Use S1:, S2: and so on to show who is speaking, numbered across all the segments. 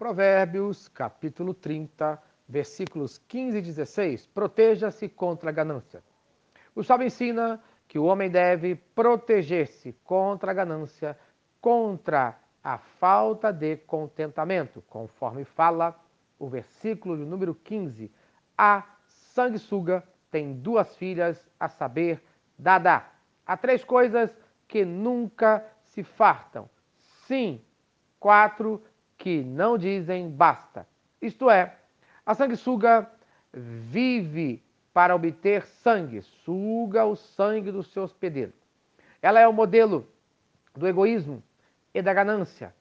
S1: Provérbios, capítulo 30, versículos 15 e 16. Proteja-se contra a ganância. O sábio ensina que o homem deve proteger-se contra a ganância, contra a falta de contentamento, conforme fala o versículo de número 15. A sanguessuga tem duas filhas, a saber, Dada. Há três coisas que nunca se fartam. Sim, quatro que não dizem basta. Isto é, a sanguessuga vive para obter sangue, suga o sangue do seu hospedeiro. Ela é o modelo do egoísmo e da ganância.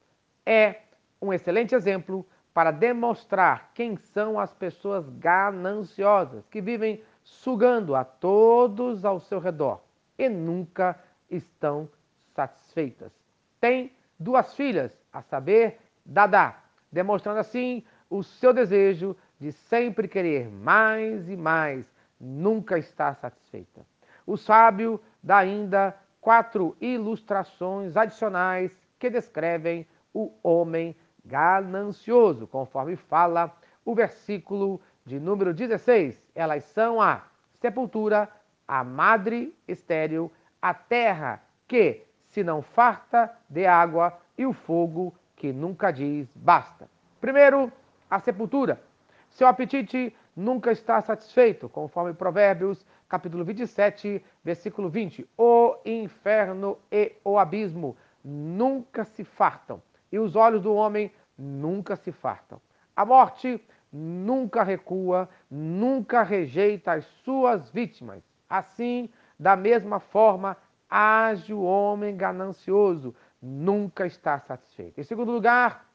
S1: É um excelente exemplo para demonstrar quem são as pessoas gananciosas que vivem sugando a todos ao seu redor e nunca estão satisfeitas. Tem duas filhas, a saber, Dada, demonstrando assim o seu desejo de sempre querer mais e mais, nunca está satisfeita. O sábio dá ainda quatro ilustrações adicionais que descrevem o homem ganancioso, conforme fala o versículo de número 16. Elas são a sepultura, a madre estéril, a terra que se não farta de água e o fogo que nunca diz basta. Primeiro, a sepultura. Seu apetite nunca está satisfeito, conforme Provérbios, capítulo 27, versículo 20. O inferno e o abismo nunca se fartam, e os olhos do homem nunca se fartam. A morte nunca recua, nunca rejeita as suas vítimas. Assim, da mesma forma, age o homem ganancioso, nunca está satisfeito. Em segundo lugar,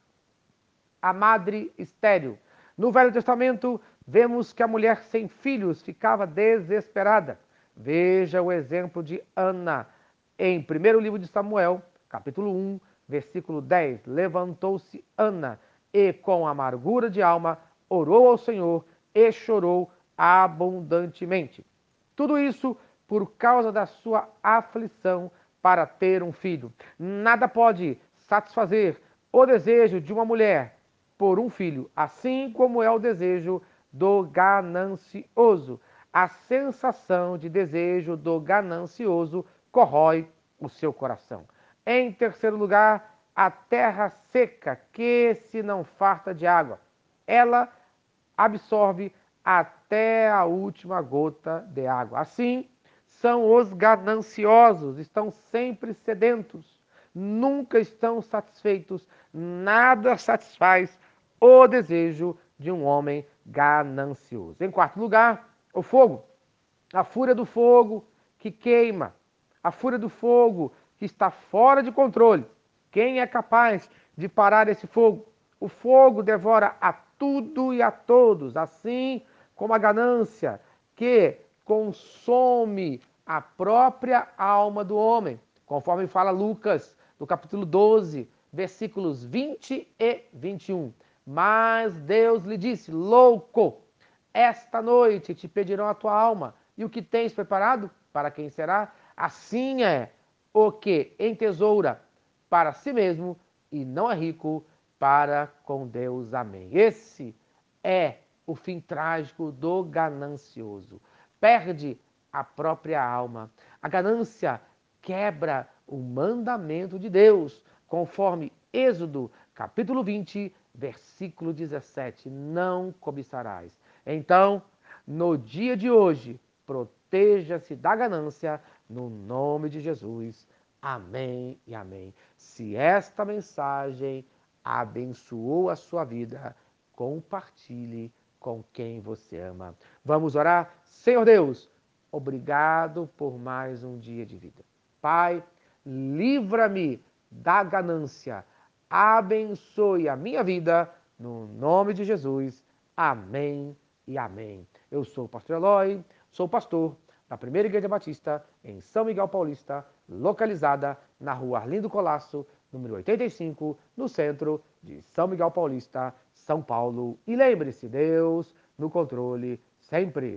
S1: a madre estéril. No Velho Testamento, vemos que a mulher sem filhos ficava desesperada. Veja o exemplo de Ana. Em primeiro livro de Samuel, capítulo 1, versículo 10. Levantou-se Ana e, com amargura de alma, orou ao Senhor e chorou abundantemente. Tudo isso por causa da sua aflição para ter um filho. Nada pode satisfazer o desejo de uma mulher por um filho, assim como é o desejo do ganancioso. A sensação de desejo do ganancioso corrói o seu coração. Em terceiro lugar, a terra seca, que se não farta de água, ela absorve até a última gota de água. Assim, são os gananciosos, estão sempre sedentos, nunca estão satisfeitos, nada satisfaz o desejo de um homem ganancioso. Em quarto lugar, o fogo. A fúria do fogo que queima, a fúria do fogo que está fora de controle. Quem é capaz de parar esse fogo? O fogo devora a tudo e a todos, assim como a ganância que consome a própria alma do homem, conforme fala Lucas, no capítulo 12, versículos 20 e 21. Mas Deus lhe disse: Louco, esta noite te pedirão a tua alma, e o que tens preparado? Para quem será? Assim é o que entesoura para si mesmo e não é rico para com Deus. Amém. Esse é o fim trágico do ganancioso. Perde a própria alma. A ganância quebra o mandamento de Deus, conforme Êxodo, capítulo 20, versículo 17: Não cobiçarás. Então, no dia de hoje, proteja-se da ganância, no nome de Jesus. Amém e amém. Se esta mensagem abençoou a sua vida, compartilhe com quem você ama. Vamos orar? Senhor Deus, obrigado por mais um dia de vida. Pai, livra-me da ganância, abençoe a minha vida, no nome de Jesus. Amém e amém. Eu sou o pastor Eloy, sou pastor da Primeira Igreja Batista em São Miguel Paulista, localizada na rua Arlindo Colasso, número 85, no centro de São Miguel Paulista, São Paulo. E lembre-se, Deus no controle sempre.